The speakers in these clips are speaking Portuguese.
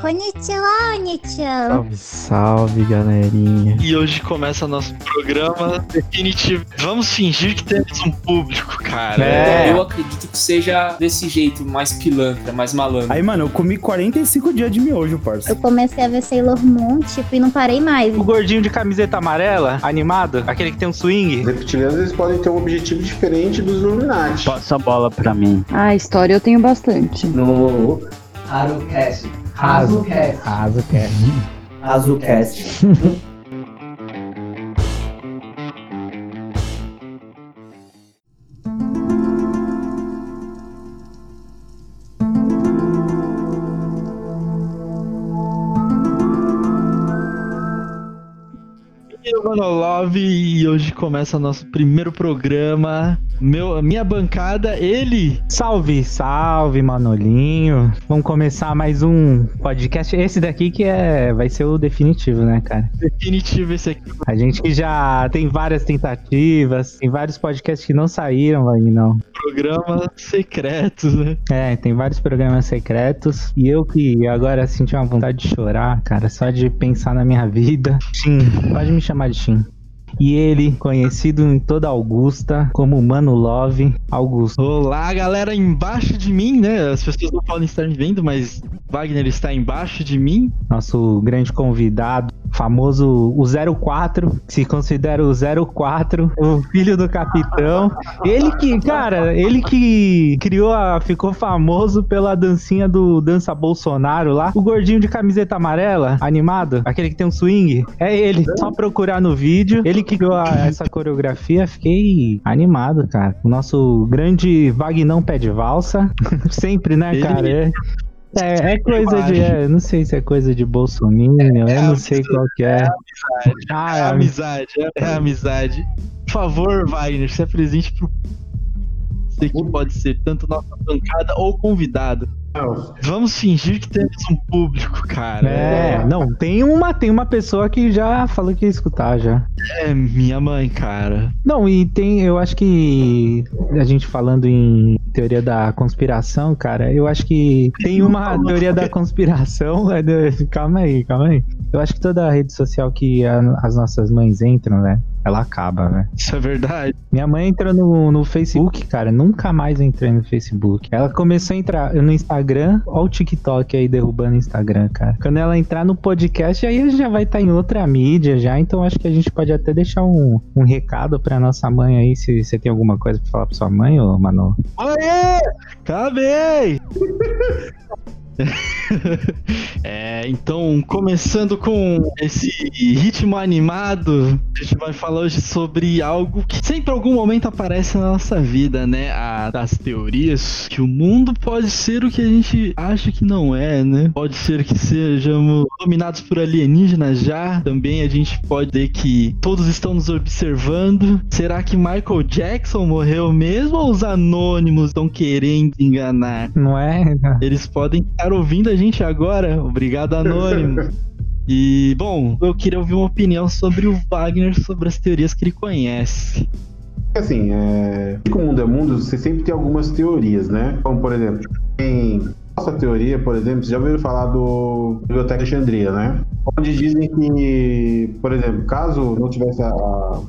Konnichiwa, Nichan. Salve, salve, galerinha. E hoje começa nosso programa definitivo. Vamos fingir que temos um público, cara. É. Eu acredito que seja desse jeito, mais pilantra, mais malandro. Aí, mano, eu comi 45 dias de miojo, parça. Eu comecei a ver Sailor Moon, tipo, e não parei mais. O gordinho de camiseta amarela, animado, aquele que tem um swing. Os reptilianos eles podem ter um objetivo diferente dos Illuminati. Passa a bola pra mim. Ah, história eu tenho bastante. no Harucast. Raso é. Hazucast. Eu, Mano Love, e hoje começa nosso primeiro programa. Meu, minha bancada, ele. Salve, salve, Manolinho. Vamos começar mais um podcast. Esse daqui que é, vai ser o definitivo, né, cara? Definitivo esse aqui. A gente que já tem várias tentativas, tem vários podcasts que não saíram, vai não. Programa secretos, né? É, tem vários programas secretos. E eu que agora senti uma vontade de chorar, cara, só de pensar na minha vida. Tim, pode me chamar de watching. E ele, conhecido em toda Augusta como Mano Love, Augusto. Olá, galera, embaixo de mim, né? As pessoas não podem estar me vendo, mas Wagner está embaixo de mim. nosso grande convidado, famoso o 04, que se considera o 04, o filho do capitão. Ele que, cara, ele que criou a, ficou famoso pela dancinha do Dança Bolsonaro lá, o gordinho de camiseta amarela, animado, aquele que tem um swing. É ele, só procurar no vídeo. Ele que criou a- essa coreografia, fiquei animado, cara. O nosso grande Vagnão pé de valsa, sempre, né, Ele- cara? É- é, é coisa de. É, não sei se é coisa de Bolsonaro, eu não sei qual que é. Ah, É é, amizade, é, é amizade. Por favor, Wagner, se apresente pro. Você que pode ser tanto nossa bancada ou convidado. Vamos fingir que temos um público, cara. é, não, tem uma, tem uma pessoa que já falou que ia escutar já. É minha mãe, cara. Não, e tem, eu acho que a gente falando em teoria da conspiração, cara, eu acho que tem uma teoria da conspiração. é Calma aí, calma aí. Eu acho que toda rede social que a- as nossas mães entram, né? Ela acaba, né? Isso é verdade. Minha mãe entrou no, no Facebook, cara. Nunca mais entrei no Facebook. Ela começou a entrar no Instagram. Olha o TikTok aí derrubando o Instagram, cara. Quando ela entrar no podcast, aí já vai estar em outra mídia já. Então acho que a gente pode até deixar um, um recado pra nossa mãe aí. Se você tem alguma coisa pra falar pra sua mãe, ô Manu. Aê! Acabei! é, então, começando com esse ritmo animado, a gente vai falar hoje sobre algo que sempre em algum momento aparece na nossa vida, né? A, das teorias que o mundo pode ser o que a gente acha que não é, né? Pode ser que sejamos dominados por alienígenas já. Também a gente pode dizer que todos estão nos observando. Será que Michael Jackson morreu mesmo ou os anônimos estão querendo enganar? Não é? Eles podem estar ouvindo a gente agora. Obrigado, Anônimo. E, bom, eu queria ouvir uma opinião sobre o Wagner, sobre as teorias que ele conhece. Assim, é... como o mundo é mundo, você sempre tem algumas teorias, né? Como, por exemplo, tem nossa teoria, por exemplo, você já ouviu falar do Biblioteca de Alexandria, né? Onde dizem que, por exemplo, caso não tivesse a,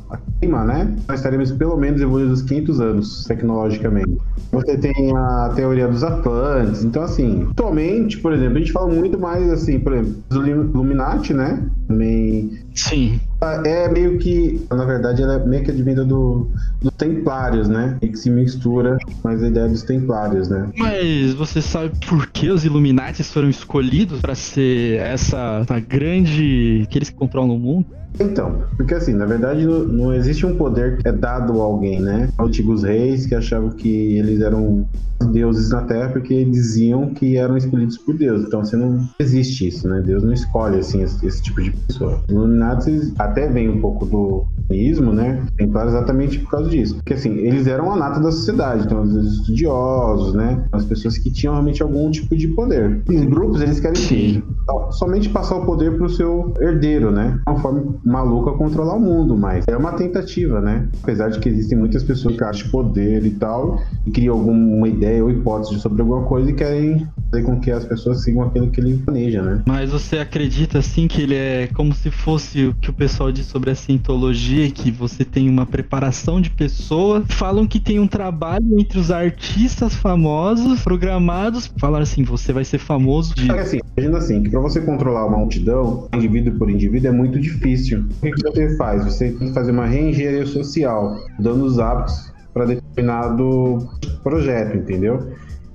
a clima, né? Nós estaríamos pelo menos evoluídos 500 anos tecnologicamente. Você tem a teoria dos Atlantes. Então, assim, atualmente, por exemplo, a gente fala muito mais, assim, por exemplo, dos Illuminati, né? Também Sim. É meio que, na verdade, ela é meio que advinda do, dos Templários, né? E que se mistura mais a ideia dos Templários, né? Mas você sabe por que os Illuminati foram escolhidos para ser essa, essa grande. que controlam o mundo? Então, porque assim, na verdade não, não existe um poder que é dado a alguém, né? Antigos reis que achavam que eles eram deuses na Terra porque diziam que eram escolhidos por Deus. Então, você não existe isso, né? Deus não escolhe assim esse, esse tipo de pessoa. Os Illuminati até vem um pouco do cristianismo, né? Tem claro exatamente por causa disso. Porque assim, eles eram a nata da sociedade, então os estudiosos, né? As pessoas que tinham realmente algum tipo de poder. Os grupos, eles querem Sim. somente passar o poder pro seu herdeiro, né? Uma forma maluca controlar o mundo, mas é uma tentativa, né? Apesar de que existem muitas pessoas que acham poder e tal, e criam alguma ideia ou hipótese sobre alguma coisa e querem fazer com que as pessoas sigam aquilo que ele planeja, né? Mas você acredita assim que ele é como se fosse o que o pessoal diz sobre a cientologia, que você tem uma preparação de pessoas? Falam que tem um trabalho entre os artistas famosos, programados, falaram assim, você vai ser famoso de que assim, imagina assim, que pra você controlar uma multidão, indivíduo por indivíduo, é muito difícil. O que, que você faz? Você tem que fazer uma reengenharia social, dando os hábitos para determinado projeto, entendeu?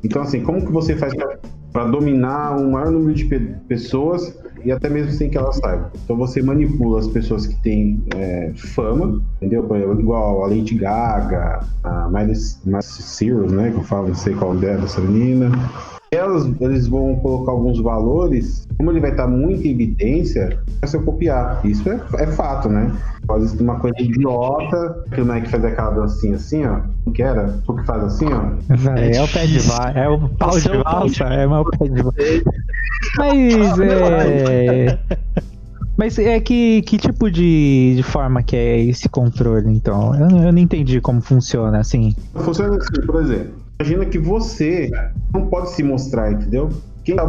Então, assim, como que você faz para dominar um maior número de pe- pessoas e até mesmo sem que elas saibam? Então, você manipula as pessoas que têm é, fama, entendeu? Por exemplo, igual a Lady Gaga, a Miley Cyrus, né? Que eu falo, não sei qual dela, dessa menina. Elas, eles vão colocar alguns valores, como ele vai estar muito em evidência, vai ser copiar. Isso é, é fato, né? Às vezes tem uma coisa idiota, que o Nike faz aquela dancinha assim, ó. O que era? O que faz assim, ó. É, o pé de valsa, é o pau de é valsa, é o pé de valsa. Mas é. Mas é que, que tipo de, de forma que é esse controle, então? Eu, não- eu não entendi como funciona, assim. Funciona assim, por exemplo. Imagina que você não pode se mostrar, entendeu? Quem tá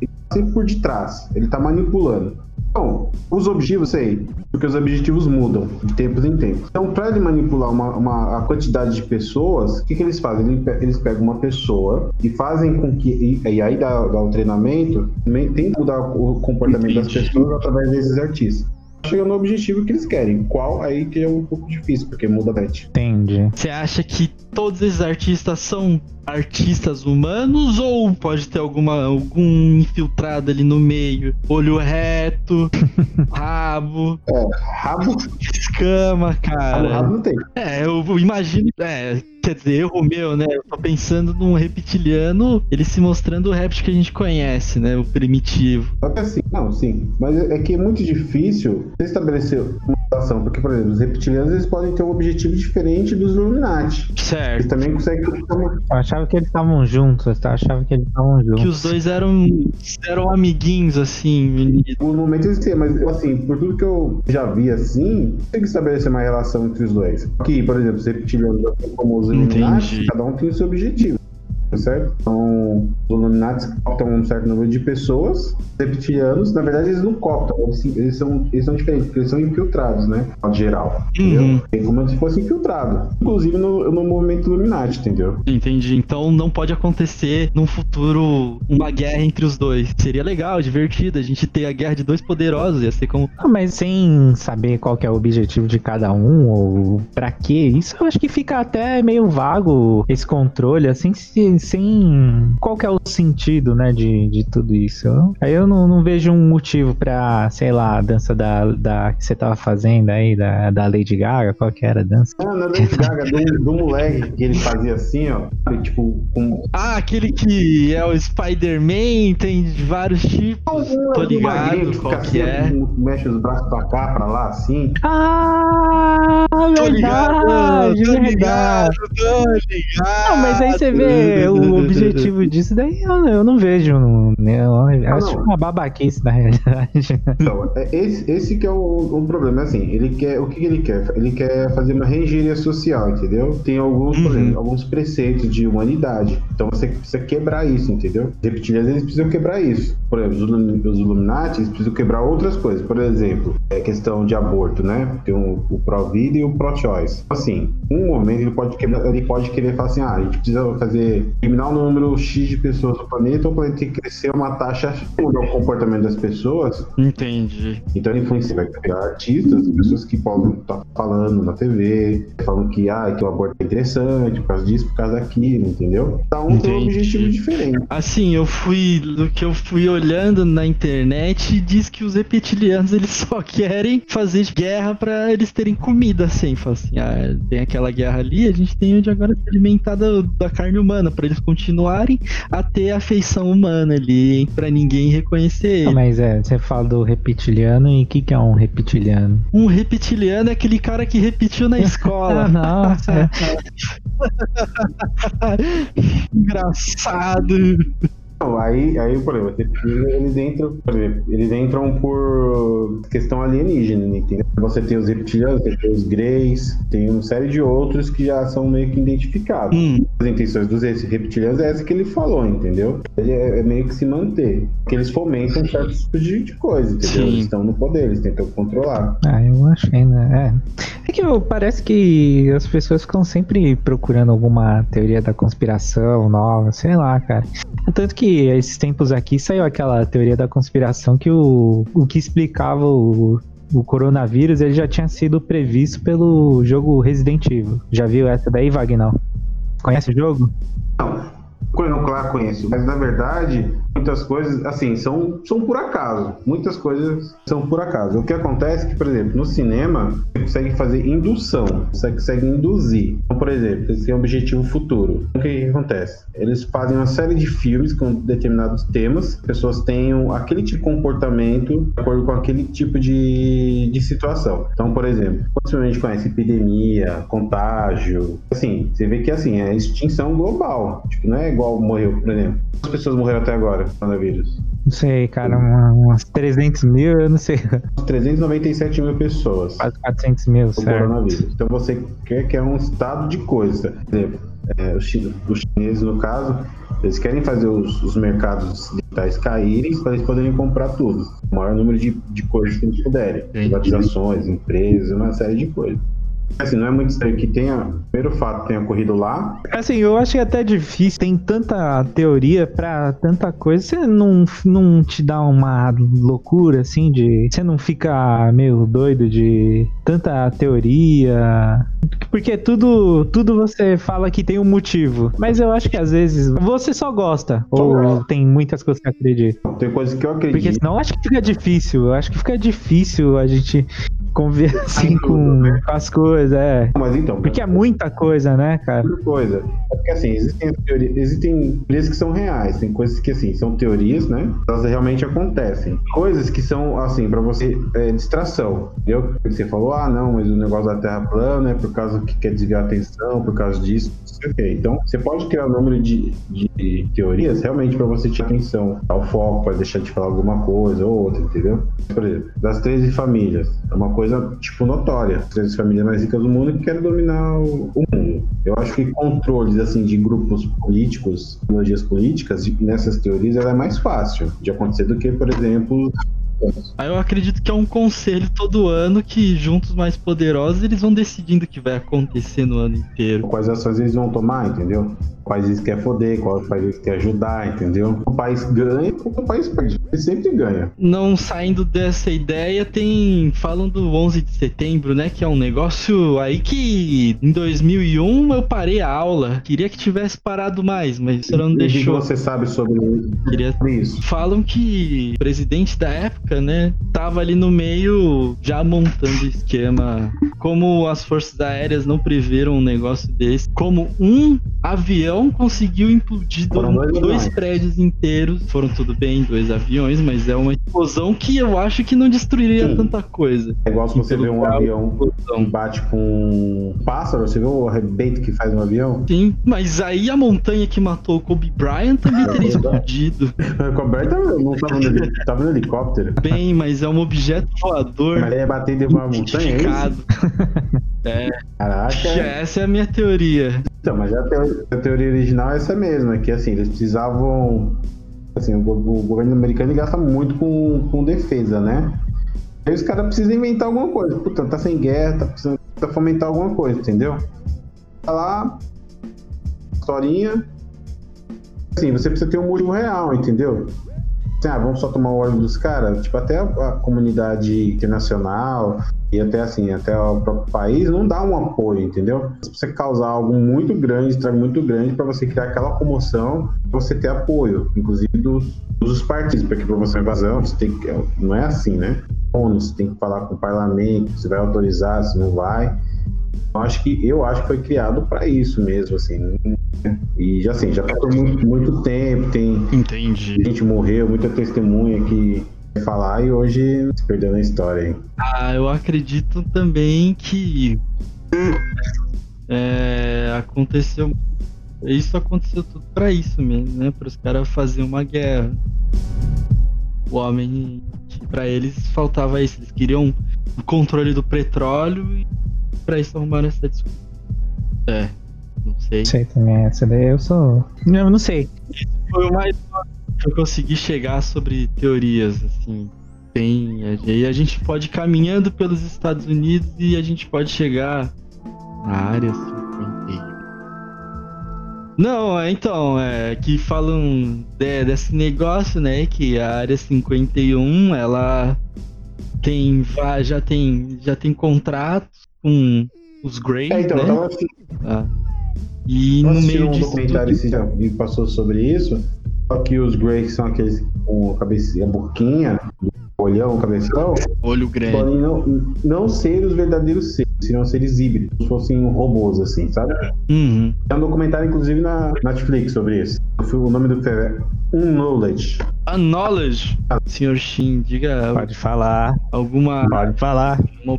ele tá sempre por detrás, ele tá manipulando. Então, os objetivos, sei, porque os objetivos mudam de tempos em tempos. Então, para ele manipular uma, uma- a quantidade de pessoas, o que, que eles fazem? Eles, eles pegam uma pessoa e fazem com que. E, e aí dá, dá o treinamento, também tenta mudar o comportamento das pessoas através desses artistas. Chega no objetivo que eles querem. Qual aí que é um pouco difícil, porque muda a bet. Entendi. Você acha que todos esses artistas são artistas humanos ou pode ter alguma algum infiltrado ali no meio? Olho reto, rabo, Rabo, escama, rabo, cara. rabo não tem. É, eu imagino. É, quer dizer, erro meu, né? Eu tô pensando num reptiliano, ele se mostrando o réptil que a gente conhece, né? O primitivo. Só que assim, não, sim. Mas é que é muito difícil você estabelecer uma relação. Porque, por exemplo, os reptilianos eles podem ter um objetivo diferente dos Illuminati. Eles Certo. também conseguem. Eu achava que eles estavam juntos, eu achava que eles estavam Que juntos. os dois eram, eram amiguinhos, assim, meninos. No momento eles têm, mas assim, por tudo que eu já vi assim, tem que estabelecer uma relação entre os dois. Aqui, por exemplo, os reptilianos, como os Illuminati, Entendi. cada um tem o seu objetivo. Certo? Então, os Illuminati cooptam um certo número de pessoas. Os reptilianos, na verdade, eles não cooptam, eles, eles são, eles são diferentes, porque eles são infiltrados, né? De modo geral. Entendeu? Uhum. É como se fosse infiltrado. Inclusive no, no movimento Illuminati, entendeu? Entendi. Então não pode acontecer num futuro uma guerra entre os dois. Seria legal, divertido. A gente ter a guerra de dois poderosos. Ia ser como. Ah, mas sem saber qual que é o objetivo de cada um ou pra quê, isso eu acho que fica até meio vago esse controle, assim, se- sem qual que é o sentido, né, de, de tudo isso. Eu- Aí eu não, não vejo um motivo pra, sei lá, a dança da, da que você tava fazendo aí, da, da Lady Gaga, qual que era a dança? Ah, na Lady Gaga, do, do moleque que ele fazia assim, ó. Tipo, com. Ah, aquele que é o Spider-Man, tem vários tipos. Tô ligado qual que é. Mexe os braços pra cá, pra lá, assim. Ah, Tô ligado, verdade, tô verdade. ligado, tô ligado. Não, mas aí você vê o objetivo disso, daí eu, eu não vejo. Né? Eu acho não. uma babaquice na realidade. Então, esse, esse que é o, o problema. Assim, ele quer. O que, ele quer? Ele quer fazer uma reengenharia social, entendeu? Tem alguns, Uhum. exemplo, alguns preceitos de humanidade. Então você precisa quebrar isso, entendeu? Os reptilianos eles precisam quebrar isso. Por exemplo, os, Illumi- os Illuminati eles precisam quebrar outras coisas. Por exemplo, é questão de aborto, né? Tem o, o pró-vida e o pró-choice. Assim, um momento ele pode, quebrar, ele pode querer falar assim: ah, a gente precisa fazer. Eliminar o número X de pessoas do planeta, o planeta tem que crescer uma taxa mudar o comportamento das pessoas. Entendi. Então ele influencia, vai artistas, pessoas que podem estar falando na TV, falando que, ah, que o aborto é interessante, por causa disso, por causa daquilo, entendeu? Cada um tem um objetivo diferente. Assim, eu fui. Do que eu fui olhando na internet, diz que os reptilianos eles só querem fazer guerra pra eles terem comida, assim. Assim, ah, tem aquela guerra ali, a gente tem onde agora se alimentar da, da carne humana, pra eles continuarem a ter a feição humana ali, pra ninguém reconhecer Não, ele. mas é, você fala do reptiliano e o que, que é um reptiliano? Um reptiliano é aquele cara que repetiu na Ah, escola. nossa. Engraçado. Não, aí, aí, por exemplo, eles entram, por exemplo, eles entram por questão alienígena, entendeu? Você tem os reptilianos, você tem os greys, tem uma série de outros que já são meio que identificados. Hum, As intenções dos reptilianos é essa que ele falou, entendeu? Ele é, é meio que se manter. Que eles fomentam certos tipos de, de coisa, entendeu? Sim. Eles estão no poder, eles tentam controlar. Ah, eu acho ainda, é. É que eu- parece que as pessoas ficam sempre procurando alguma teoria da conspiração nova, sei lá, cara. Tanto que esses tempos aqui saiu aquela teoria da conspiração que o, o que explicava o, o coronavírus ele já tinha sido previsto pelo jogo Resident Evil. Já viu essa daí, Wagner? Conhece o jogo? Não, claro, conheço. Mas na verdade, muitas coisas, assim, são, são por acaso. Muitas coisas são por acaso. O que acontece é que, por exemplo, no cinema, você consegue fazer indução. Você consegue induzir. Então, por exemplo, eles têm um objetivo futuro. O que, que acontece? Eles fazem uma série de filmes com determinados temas. As pessoas tenham aquele tipo de comportamento de acordo com aquele tipo de, de situação. Então, por exemplo, quando a gente conhece epidemia, contágio, assim, você vê que assim, é extinção global. Tipo, não é igual morreu, por exemplo. Quantas pessoas morreram até agora com coronavírus? Não sei, cara, uma- umas 300 mil, eu não sei, 397 mil pessoas. quase 400 mil, certo? coronavírus. Então você quer que é um estado de coisa. Por exemplo, é, os, chi- os chineses, no caso, eles querem fazer os, os mercados digitais caírem para eles poderem comprar tudo. O maior número de, de coisas que eles puderem. Privatizações, empresas, uma série de coisas. Assim, não é muito estranho que tenha, primeiro fato, tenha ocorrido lá. Assim, eu achei até difícil. Tem tanta teoria pra tanta coisa. Você não, não te dá uma loucura, assim, de. Você não fica meio doido de tanta teoria. Porque tudo, tudo você fala que tem um motivo. Mas eu acho que às vezes você só gosta. Ou tem muitas coisas que acredita. Tem coisas que eu Porque acredito. senão eu acho que fica difícil. Eu acho que fica difícil a gente conviver assim com, com as coisas, é. Mas então, Porque é muita coisa, né, cara? Outra coisa. É porque assim, existem teorias, existem teorias que são reais, tem coisas que assim, são teorias, né? Elas realmente acontecem. Coisas que são, assim, pra você, é, distração. Entendeu? Você falou, ah, não, mas o negócio da Terra plana é por causa que quer desviar a atenção, por causa disso, não sei o quê. Então, você pode criar um número de, de teorias realmente pra você tirar atenção, dar o foco, pode deixar de falar alguma coisa ou outra, entendeu? Por exemplo, das 13 famílias, é uma coisa, tipo, notória. As 13 famílias mais ricas do mundo que querem dominar o, o mundo. Eu acho que controles, assim, de grupos políticos, ideologias políticas, nessas teorias, ela é mais fácil de acontecer do que, por exemplo, Aí eu acredito que é um conselho todo ano que juntos mais poderosos eles vão decidindo o que vai acontecer no ano inteiro. quais ações eles vão tomar, entendeu? Quais eles querem foder, quais eles querem ajudar, entendeu? O país ganha, o país perde. Ele sempre ganha. Não saindo dessa ideia, tem. Falam do 11 de setembro, né? Que é um negócio aí que em 2001 eu parei a aula. Queria que tivesse parado mais, mas o senhor não E o que deixou. você sabe sobre Queria isso? Falam que o presidente da época, né, tava ali no meio já montando esquema. Como as forças aéreas não preveram um negócio desse. Como um avião conseguiu implodir dois dois, prédios inteiros. Foram tudo bem, dois aviões, mas é uma explosão que eu acho que não destruiria Sim. tanta coisa. É igual se você vê um avião que bate com um pássaro, você vê o arrebento que faz um avião? Sim, mas aí a montanha que matou o Kobe Bryant também teria explodido. O Colbert tava- não tava no, tava no helicóptero. Bem, mas é um objeto voador. Mas ele ia bater e derrubar uma montanha, é. É, Caraca. essa é a minha teoria. Então, mas a teoria, a teoria original é essa mesma, que assim, eles precisavam. Assim, o, o governo americano gasta muito com, com defesa, né? Aí os caras precisam inventar alguma coisa. Puta, tá sem guerra, tá precisando tá fomentar alguma coisa, entendeu? Tá lá, historinha. Assim, você precisa ter um motivo real, entendeu? Assim, ah, vamos só tomar o óleo dos caras? Tipo, até a, comunidade internacional e até assim, até o próprio país não dá um apoio, entendeu? Você precisa causar algo muito grande, estrago muito grande para você criar aquela comoção, você ter apoio, inclusive dos, dos partidos, porque para você invasão, você tem que, não é assim, né? ONU, você tem que falar com o parlamento, se vai autorizar, se não vai. Eu acho que eu acho que foi criado para isso mesmo, assim. né? E já assim, já passou muito, muito tempo, tem Entendi. gente morreu, muita testemunha que falar e hoje se perdeu na história aí. Ah, eu acredito também que é, aconteceu Isso aconteceu tudo pra isso mesmo, né? Para os caras fazerem uma guerra. O homem, pra eles faltava isso. Eles queriam o controle do petróleo e pra isso arrumaram essa desculpa. É, não sei. Sei também, essa daí eu sou. Não, não sei. Foi o mais que eu consegui chegar sobre teorias, assim. Tem. E a gente pode ir caminhando pelos Estados Unidos e a gente pode chegar na área 51. Não, é, então, é que falam de- desse negócio, né? Que a área 51, ela tem. Já tem, já tem contratos com os Grey, É, então, né? eu tava assim, Ah. E eu no meio um disso documentário tudo- que passou sobre isso. Só que os Greys são aqueles com a cabecinha, a boquinha, olhão, o cabeção, olho grande. podem não, não ser os verdadeiros seres, seriam seres híbridos, como se fossem robôs, assim, sabe? Uhum. Tem um documentário, inclusive, na Netflix sobre isso. O nome do filme é Unknowledge. A knowledge, senhor Shin, diga Pode falar, alguma. pode falar. uma-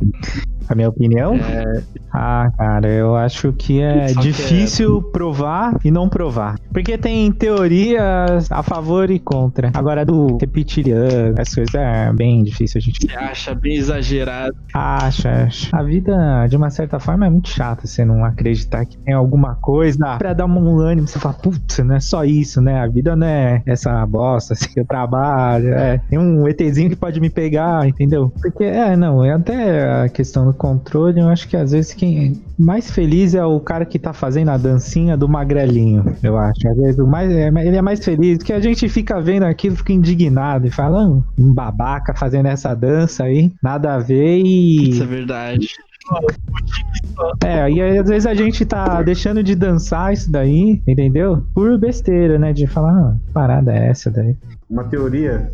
A minha opinião? É, Ah, cara, eu acho que é Só que difícil provar e não provar. Porque tem teorias a favor e contra. Agora, do reptiliano, as coisas é bem difícil a gente você acha bem exagerado. acha. acha. A vida, de uma certa forma, é muito chata você não acreditar que tem alguma coisa pra dar um ânimo. Você fala, putz, não é só isso, né? A vida não é essa bosta assim, que eu trabalho. É, tem um ETzinho que pode me pegar, entendeu? Porque, é, não, é até a questão do controle. Eu acho que às vezes quem mais feliz é o cara que tá fazendo a dancinha do magrelinho, eu acho. Às vezes o mais, é, ele é mais feliz, porque a gente fica vendo aquilo, fica indignado e fala, "Ah, um babaca fazendo essa dança aí, nada a ver e. Isso é verdade. É, e aí, às vezes a gente tá deixando de dançar isso daí, entendeu? Por besteira, né? De falar, ah, que parada é essa daí? Uma teoria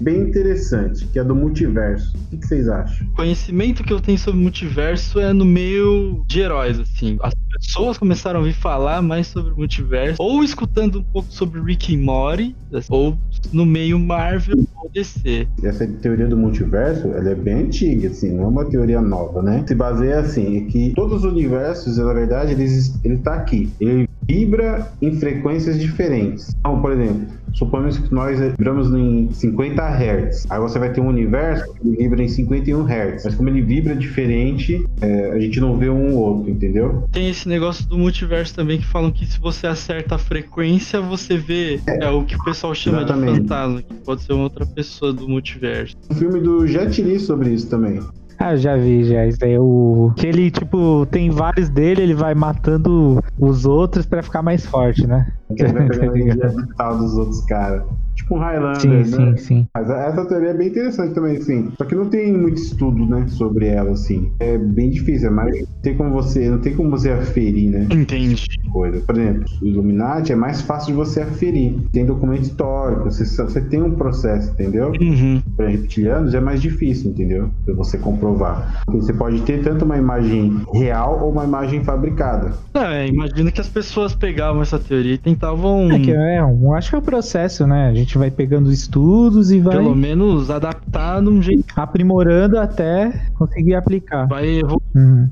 bem interessante, que é do multiverso. O que, vocês acham? O conhecimento que eu tenho sobre multiverso é no meio de heróis, assim. As pessoas começaram a ouvir falar mais sobre o multiverso, ou escutando um pouco sobre Rick e Morty, ou no meio Marvel ou DC. Essa teoria do multiverso, ela é bem antiga, assim, não é uma teoria nova, né? Se baseia assim, é que todos os universos, na verdade, eles, ele tá aqui. Ele vibra em frequências diferentes. Então, por exemplo, suponhamos que nós vibramos em 50 Hz. Aí você vai ter um universo que vibra em 51 Hz. Mas como ele vibra diferente, é, a gente não vê um ou outro, entendeu? Tem esse negócio do multiverso também que falam que se você acerta a frequência, você vê é, o que o pessoal chama Exatamente. de fantasma, que pode ser uma outra pessoa do multiverso. O filme do Jet Li sobre isso também. Ah, eu já vi, já. Isso é o. Que ele, tipo, tem vários dele, ele vai matando os outros pra ficar mais forte, né? Ele vai pegando a vital dos outros caras. Tipo um Highlander, Sim, né? sim, sim. Mas essa teoria é bem interessante também, assim. Só que não tem muito estudo, né, sobre ela, assim. É bem difícil, mas não tem como você, não tem como você aferir, né, Entendi. coisa. Por exemplo, o Illuminati é mais fácil de você aferir. Tem documento histórico, você, você tem um processo, entendeu? Uhum. Para reptilianos é mais difícil, entendeu? Pra você comprovar. Porque você pode ter tanto uma imagem real ou uma imagem fabricada. É, imagina que as pessoas pegavam essa teoria e tentavam, É que é, eu acho que é o processo, né? A gente vai pegando estudos e vai pelo menos, adaptar de um jeito aprimorando até conseguir aplicar. vai evoluir. Uhum.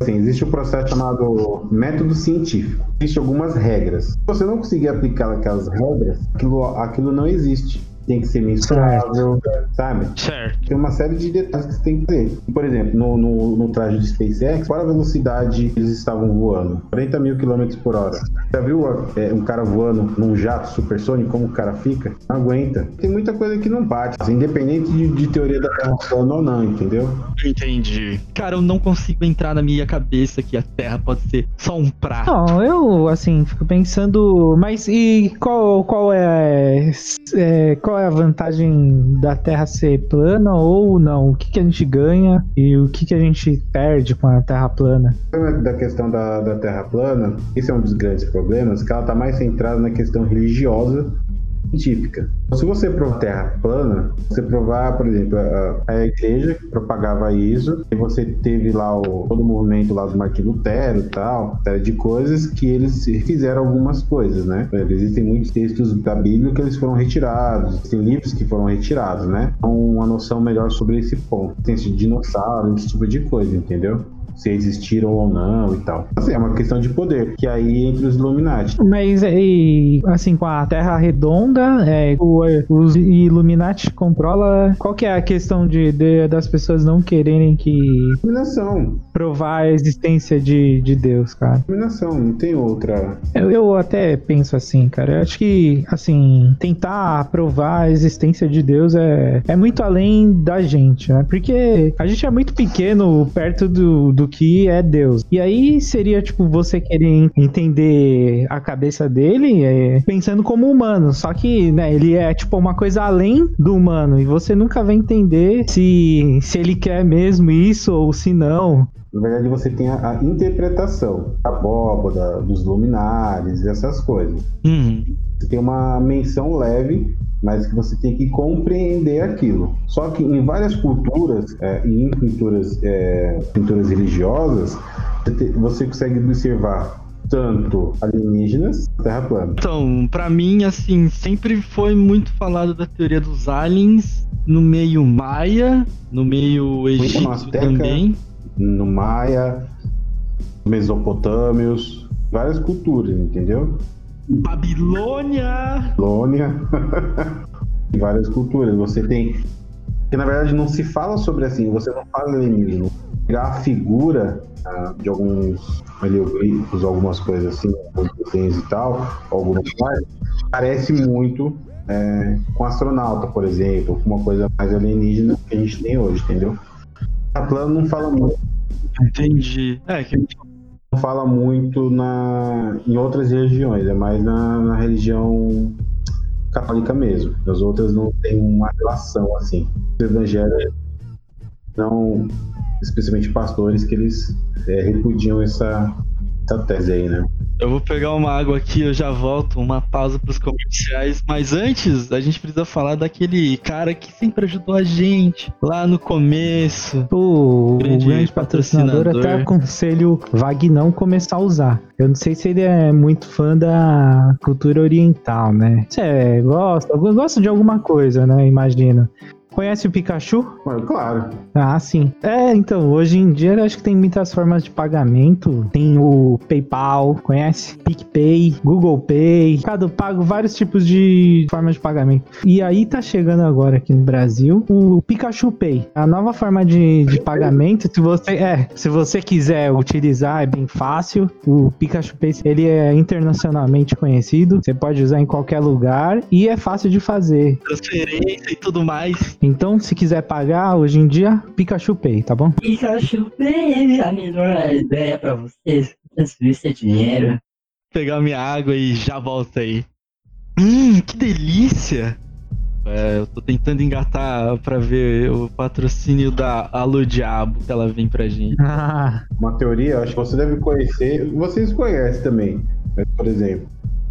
Assim, existe um processo chamado método científico. Existem algumas regras. Se você não conseguir aplicar aquelas regras, aquilo, aquilo não existe. Tem que ser mensurável, sabe? Certo. Tem uma série de detalhes que você tem que ter. Por exemplo, no, no, no traje de SpaceX, qual a velocidade eles estavam voando? 40 mil quilômetros por hora. Já viu é, um cara voando num jato supersônico, como o cara fica? Não aguenta. Tem muita coisa que não bate, assim, independente de, de teoria da Terra plana ou não, entendeu? Entendi. Cara, eu não consigo entrar na minha cabeça que a Terra pode ser só um prato. Não, eu, assim, fico pensando, mas e qual, qual é, é, qual é a vantagem da Terra ser plana ou não? O que, que a gente ganha e o que, que a gente perde com a Terra plana? da questão da, da Terra plana, esse é um dos grandes problemas, que ela está mais centrada na questão religiosa científica. Se você provar Terra plana, você provar, por exemplo, a, a igreja que propagava isso, e você teve lá o, todo o movimento lá do Martin Lutero e tal, série de coisas que eles fizeram algumas coisas, né? Existem muitos textos da Bíblia que eles foram retirados, existem livros que foram retirados, né? Então, uma noção melhor sobre esse ponto. Tem esse dinossauro, esse tipo de coisa, entendeu? Se existiram ou não e tal. Assim, é uma questão de poder, que aí entre os Illuminati. Mas e, assim, com a Terra redonda, é, o- os Illuminati controla. Qual que é a questão de, de- das pessoas não quererem que Dominação, provar a existência de, de Deus, cara? dominação, não tem outra. Eu, eu até penso assim, cara. Eu acho que, assim, tentar provar a existência de Deus é, é muito além da gente, né? Porque a gente é muito pequeno perto do, do que é Deus. E aí seria, tipo, você querer entender a cabeça dele é, pensando como humano. Só que, né, ele é, tipo, uma coisa além do humano. E você nunca vai entender se, se ele quer mesmo isso ou se não. Na verdade, você tem a, a interpretação da abóbora, dos luminares, essas coisas. Uhum. Você tem uma menção leve, mas que você tem que compreender aquilo. Só que em várias culturas é, e em pinturas, é, pinturas religiosas, você, consegue observar tanto alienígenas, terra plana. Então, pra mim, assim, sempre foi muito falado da teoria dos aliens no meio maia, no meio egípcio Azteca. também. No Maia, Mesopotâmios, várias culturas, entendeu? Babilônia! Babilônia, várias culturas. Você tem. Que na verdade não se fala sobre assim, você não fala alienígena. Pegar a figura ah, de alguns hieroglifos, algumas coisas assim, alguns desenhos e tal, algumas partes, parece muito é, com astronauta, por exemplo, com uma coisa mais alienígena que a gente tem hoje, entendeu? A plano não fala muito Entendi. É, que não fala muito na, em outras religiões, é mais na, na religião católica mesmo. As outras não tem uma relação assim. O evangelho não, especialmente pastores, que eles é, repudiam essa, essa tese aí, né? Eu vou pegar uma água aqui, eu já volto, uma pausa pros comerciais. Mas antes, a gente precisa falar daquele cara que sempre ajudou a gente lá no começo. O, o Grande grande patrocinador, patrocinador. até aconselho Vagnão começar a usar. Eu não sei se ele é muito fã da cultura oriental, né? Você gosta, gosta de alguma coisa, né? Imagina. Conhece o Pikachu? Claro, Ah, sim. É, então, hoje em dia eu acho que tem muitas formas de pagamento. Tem o PayPal, conhece? PicPay, Google Pay. Cada pago vários tipos de formas de pagamento. E aí tá chegando agora aqui no Brasil o Pikachu Pay. A nova forma de, de pagamento, se você é, se você quiser utilizar, é bem fácil. O Pikachu Pay, ele é internacionalmente conhecido. Você pode usar em qualquer lugar e é fácil de fazer. Transferência e tudo mais. Então, se quiser pagar hoje em dia, Pikachu Pay, tá bom? Pikachu Baby, a melhor ideia pra vocês transferir seu dinheiro. pegar minha água e já volto aí. Hum, que delícia! É, eu tô tentando engatar pra ver o patrocínio da Alô Diabo que ela vem pra gente. Ah, uma teoria, eu acho que você deve conhecer, vocês conhecem também. Mas, por exemplo,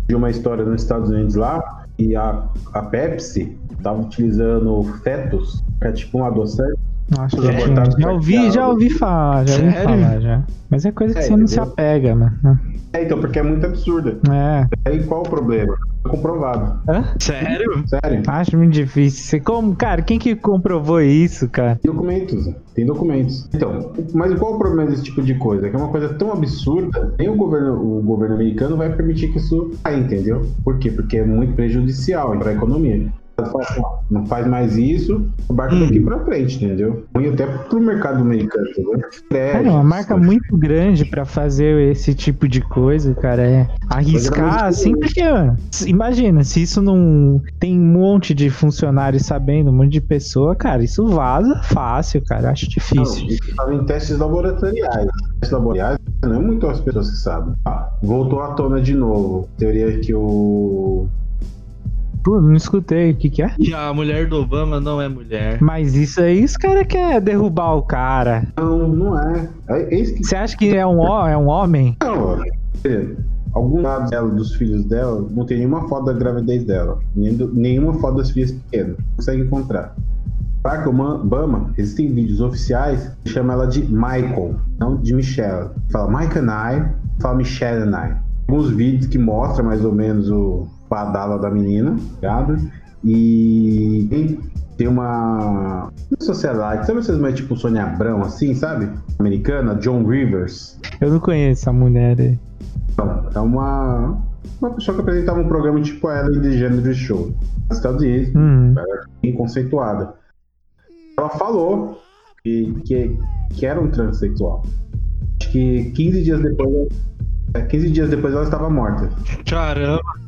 de uma história nos Estados Unidos lá, e a, a Pepsi tava utilizando fetos, que é tipo um adoçante. que abortados já ouvi, já ouvi falar, já ouvi Sério? falar já. Mas é coisa que É, você não se entendeu? apega, mano. É, então, porque é muito absurda. É. Aí qual o problema? É comprovado. Hã? Sério? Sério. Acho muito difícil. Como, cara, quem que comprovou isso, cara? Tem documentos, tem documentos. Então, mas qual o problema desse tipo de coisa? Que é uma coisa tão absurda, nem o governo, o governo americano vai permitir que isso saia, entendeu? Por quê? Porque é muito prejudicial para a economia. Não faz mais isso, o barco daqui pra frente, entendeu? E até pro mercado americano, entendeu? Cara, é uma marca muito grande pra fazer esse tipo de coisa, cara. É arriscar assim, porque, mano, imagina, se isso não tem um monte de funcionários sabendo, um monte de pessoa, cara, isso vaza fácil, cara. Acho Não, difícil. isso fazem testes laboratoriais. Testes laboratoriais não é muito as pessoas que sabem. Ah, voltou à tona de novo. Teoria que o. Pô, não escutei o que que é. E a mulher do Obama não é mulher. Mas isso aí, os caras querem derrubar o cara. Não, não é. É que Você acha que é um, é um homem? Não, ó, alguns dados dela, dos filhos dela, não tem nenhuma foto da gravidez dela, nem do- nenhuma foto das filhas pequenas. Não consegue encontrar. Barack Obama, existem vídeos oficiais que chamam ela de Michael, não de Michelle. Fala Michael and I, fala Michelle and I. Alguns vídeos que mostram mais ou menos o padala da menina, ligado? E tem tem uma, sociedade, sabe vocês mais tipo Sônia Abrão, assim, sabe? Americana, John Rivers. Eu não conheço essa mulher aí. Então, é uma, uma pessoa que apresentava um programa tipo a Ellen DeGeneres Show. Nos Estados Unidos, Uhum. bem conceituada. Ela falou que, que, que era um transexual. Acho que 15 dias depois, é, 15 dias depois ela estava morta. Caramba.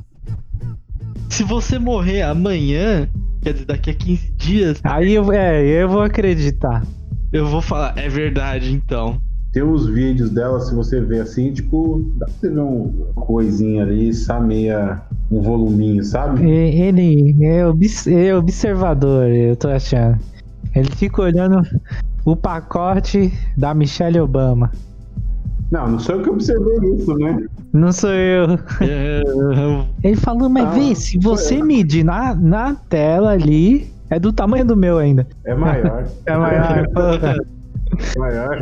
Se você morrer amanhã, quer dizer, daqui a 15 dias, Aí eu, é, eu vou acreditar. eu vou falar, é verdade então. Tem os vídeos dela, se você ver assim, tipo, dá pra você ver um- uma coisinha ali, sabe? Meia, um voluminho, sabe? E- Ele é, obs- é observador, eu tô achando. Ele fica olhando o pacote da Michelle Obama. Não, não sou eu que observei isso, né? Não sou eu. É, eu- Ele falou, mas Ah, vê, se você foi. medir na, na tela ali, é do tamanho do meu ainda. É maior. É maior. É maior.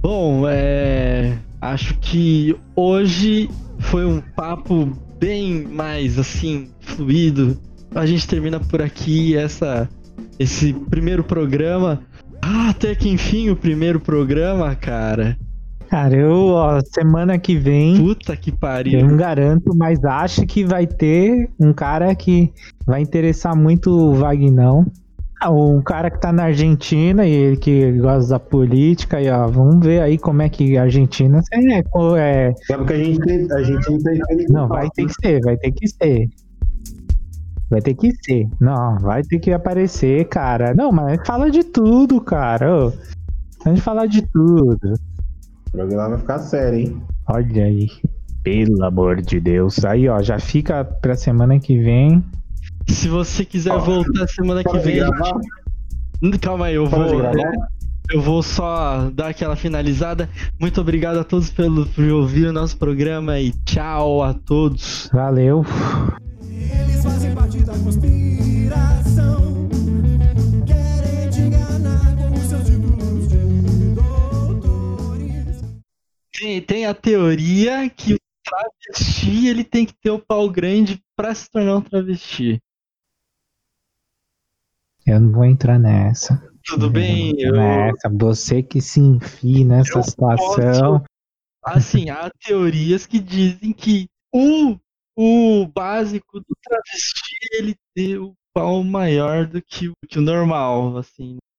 Bom, é. Acho que hoje foi um papo bem mais assim, fluido. A gente termina por aqui essa, esse primeiro programa. Ah, até que enfim o primeiro programa, cara. Cara, eu, ó, semana que vem, Puta que eu pariu. não garanto, mas acho que vai ter um cara que vai interessar muito o Vagnão. Ah, Um cara que tá na Argentina e ele que gosta da política, e ó, vamos ver aí como é que a Argentina é, é, Sabe que a gente tem. A gente Não, vai ter que ser, vai ter que ser. Vai ter que ser. Não, vai ter que aparecer, cara. Não, mas fala de tudo, cara. Ô, a gente fala de tudo. O programa vai ficar sério, hein? Olha aí. Pelo amor de Deus. Aí, ó, já fica pra semana que vem. Se você quiser Ó, voltar semana que vem. gravar? Calma aí, eu Pode vou. gravar? Eu vou só dar aquela finalizada. Muito obrigado a todos pelo, por ouvir o nosso programa e tchau a todos. Valeu. Tem, tem a teoria que o travesti ele tem que ter o pau grande pra se tornar um travesti. Eu não vou entrar nessa. Tudo bem? Eu, Nessa. Você que se enfie nessa Eu situação. assim, há teorias que dizem que o, o básico do travesti ele tem o pau maior do que o, que o normal, assim.